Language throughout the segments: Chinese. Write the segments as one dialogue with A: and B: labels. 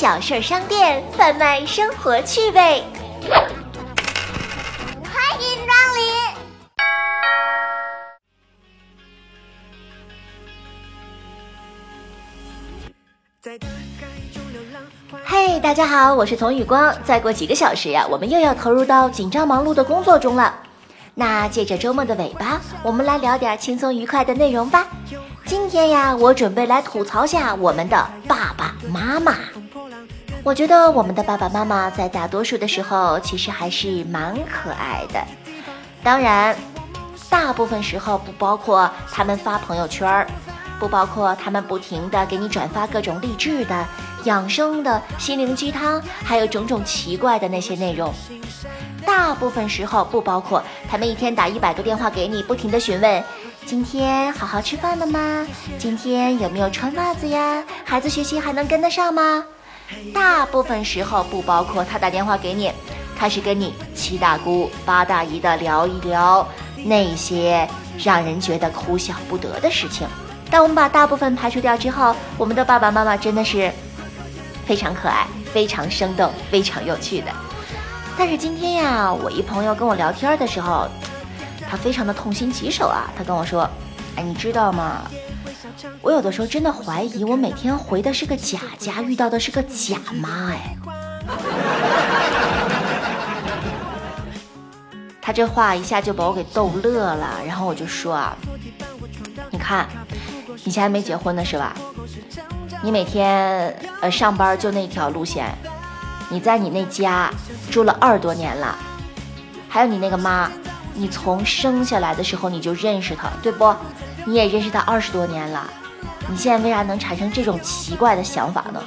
A: 小事商店，贩卖生活趣味。欢迎光临！嘿，大家好，我是童宇光。再过几个小时呀，我们又要投入到紧张忙碌的工作中了。那借着周末的尾巴，我们来聊点轻松愉快的内容吧。今天呀，我准备来吐槽下我们的爸爸妈妈。我觉得我们的爸爸妈妈在大多数的时候其实还是蛮可爱的。当然，大部分时候不包括他们发朋友圈，不包括他们不停的给你转发各种励志的、养生的、心灵鸡汤，还有种种奇怪的那些内容。大部分时候不包括他们一天打一百个电话给你，不停的询问。今天好好吃饭了吗？今天有没有穿袜子呀？孩子学习还能跟得上吗？大部分时候不包括他打电话给你，开始跟你七大姑八大姨的聊一聊那些让人觉得哭笑不得的事情。当我们把大部分排除掉之后，我们的爸爸妈妈真的是非常可爱、非常生动、非常有趣的。但是今天呀，我一朋友跟我聊天的时候。他非常的痛心疾首啊！他跟我说：“哎，你知道吗？我有的时候真的怀疑，我每天回的是个假家，遇到的是个假妈。”哎，他这话一下就把我给逗乐了。然后我就说啊：“你看，以前还没结婚呢是吧？你每天呃上班就那条路线，你在你那家住了二十多年了，还有你那个妈。”你从生下来的时候你就认识她，对不？你也认识他二十多年了，你现在为啥能产生这种奇怪的想法呢？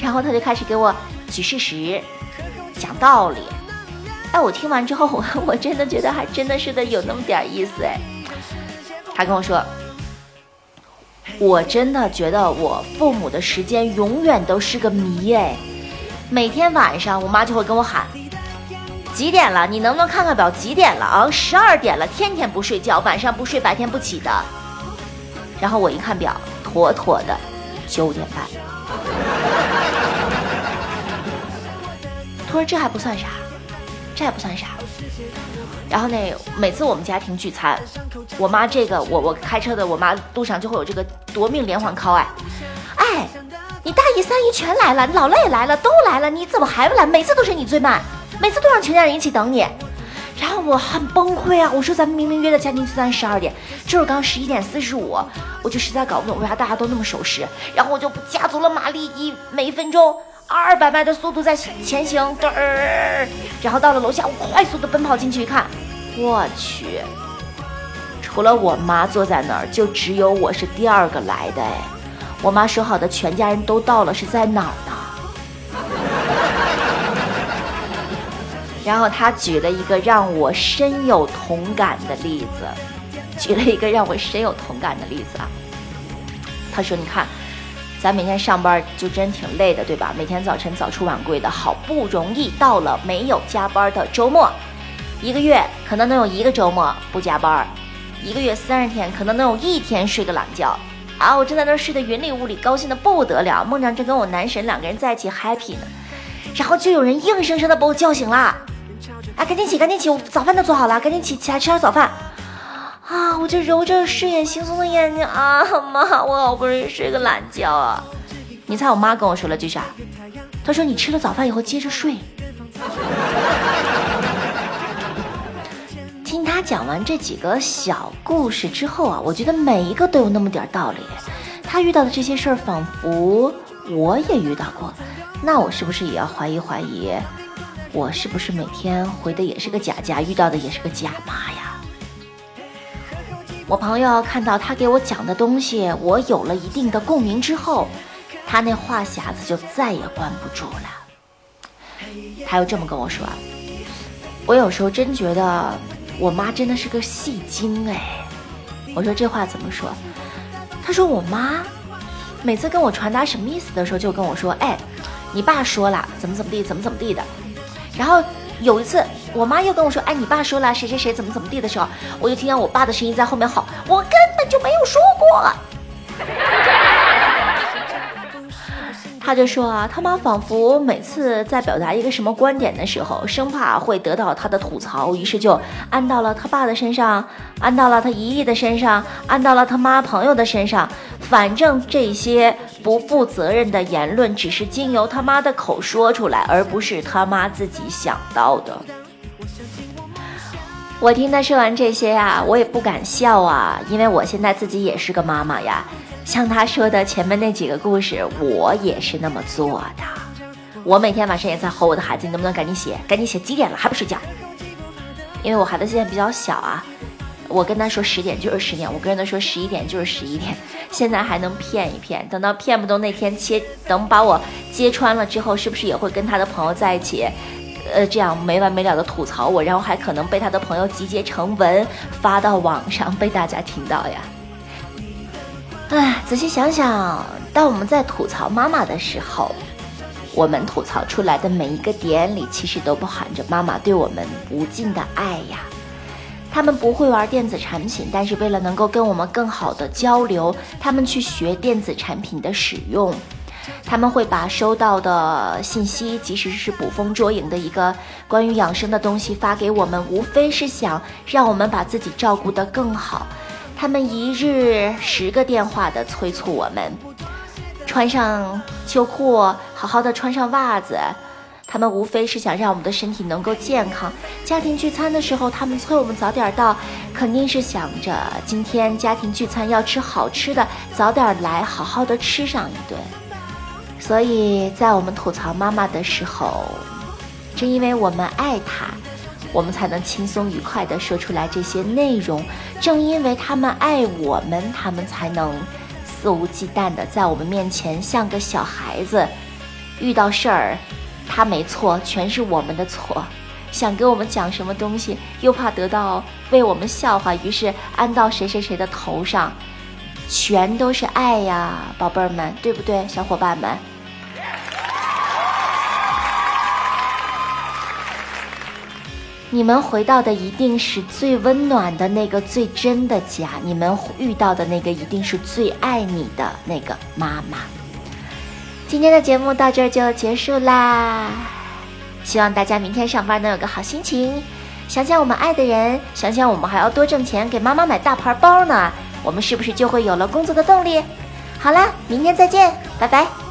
A: 然后他就开始给我举事实，讲道理。哎，我听完之后，我 我真的觉得还真的是的有那么点意思哎。他跟我说，我真的觉得我父母的时间永远都是个谜哎。每天晚上，我妈就会跟我喊。几点了？你能不能看看表？几点了啊？十二点了，天天不睡觉，晚上不睡，白天不起的。然后我一看表，妥妥的九点半。他说这还不算啥，这还不算啥。然后呢，每次我们家庭聚餐，我妈这个我我开车的，我妈路上就会有这个夺命连环 call 哎，哎，你大姨三姨全来了，你姥姥也来了，都来了，你怎么还不来？每次都是你最慢。每次都让全家人一起等你，然后我很崩溃啊！我说咱们明明约的家庭聚餐十二点，这会儿刚十一点四十五，我就实在搞不懂为啥大家都那么守时。然后我就加足了马力，以每分钟二百迈的速度在前行，嘚儿。然后到了楼下，我快速的奔跑进去一看，我去，除了我妈坐在那儿，就只有我是第二个来的。哎，我妈说好的全家人都到了，是在哪儿呢？然后他举了一个让我深有同感的例子，举了一个让我深有同感的例子啊。他说：“你看，咱每天上班就真挺累的，对吧？每天早晨早出晚归的，好不容易到了没有加班的周末，一个月可能能有一个周末不加班，一个月三十天可能能有一天睡个懒觉啊！我正在那睡得云里雾里，高兴的不得了，梦着正跟我男神两个人在一起 happy 呢，然后就有人硬生生的把我叫醒了。”啊，赶紧起，赶紧起！我早饭都做好了，赶紧起起来吃点早饭。啊，我就揉着睡眼惺忪的眼睛啊，妈，我好不容易睡个懒觉啊。你猜我妈跟我说了句啥？她说你吃了早饭以后接着睡。听他讲完这几个小故事之后啊，我觉得每一个都有那么点道理。他遇到的这些事儿，仿佛我也遇到过。那我是不是也要怀疑怀疑？我是不是每天回的也是个假家，遇到的也是个假妈呀？我朋友看到他给我讲的东西，我有了一定的共鸣之后，他那话匣子就再也关不住了。他又这么跟我说：“我有时候真觉得我妈真的是个戏精哎。”我说这话怎么说？他说我妈每次跟我传达什么意思的时候，就跟我说：“哎，你爸说了怎么怎么地，怎么怎么地的。”然后有一次，我妈又跟我说：“哎，你爸说了谁谁谁怎么怎么地的时候，我就听见我爸的声音在后面吼：我根本就没有说过。”他就说啊，他妈仿佛每次在表达一个什么观点的时候，生怕会得到他的吐槽，于是就安到了他爸的身上，安到了他姨姨的身上，安到了他妈朋友的身上。反正这些不负责任的言论，只是经由他妈的口说出来，而不是他妈自己想到的。我听他说完这些呀，我也不敢笑啊，因为我现在自己也是个妈妈呀。像他说的前面那几个故事，我也是那么做的。我每天晚上也在吼我的孩子，你能不能赶紧写？赶紧写，几点了还不睡觉？因为我孩子现在比较小啊，我跟他说十点就是十点，我跟他说十一点就是十一点。现在还能骗一骗，等到骗不动那天切，等把我揭穿了之后，是不是也会跟他的朋友在一起？呃，这样没完没了的吐槽我，然后还可能被他的朋友集结成文发到网上，被大家听到呀。哎，仔细想想，当我们在吐槽妈妈的时候，我们吐槽出来的每一个点里，其实都包含着妈妈对我们无尽的爱呀。他们不会玩电子产品，但是为了能够跟我们更好的交流，他们去学电子产品的使用。他们会把收到的信息，即使是捕风捉影的一个关于养生的东西发给我们，无非是想让我们把自己照顾得更好。他们一日十个电话的催促我们穿上秋裤，好好的穿上袜子。他们无非是想让我们的身体能够健康。家庭聚餐的时候，他们催我们早点到，肯定是想着今天家庭聚餐要吃好吃的，早点来，好好的吃上一顿。所以在我们吐槽妈妈的时候，正因为我们爱她。我们才能轻松愉快地说出来这些内容。正因为他们爱我们，他们才能肆无忌惮地在我们面前像个小孩子。遇到事儿，他没错，全是我们的错。想给我们讲什么东西，又怕得到为我们笑话，于是安到谁谁谁的头上，全都是爱呀，宝贝儿们，对不对，小伙伴们？你们回到的一定是最温暖的那个最真的家，你们遇到的那个一定是最爱你的那个妈妈。今天的节目到这儿就结束啦，希望大家明天上班能有个好心情。想想我们爱的人，想想我们还要多挣钱给妈妈买大牌包呢，我们是不是就会有了工作的动力？好啦，明天再见，拜拜。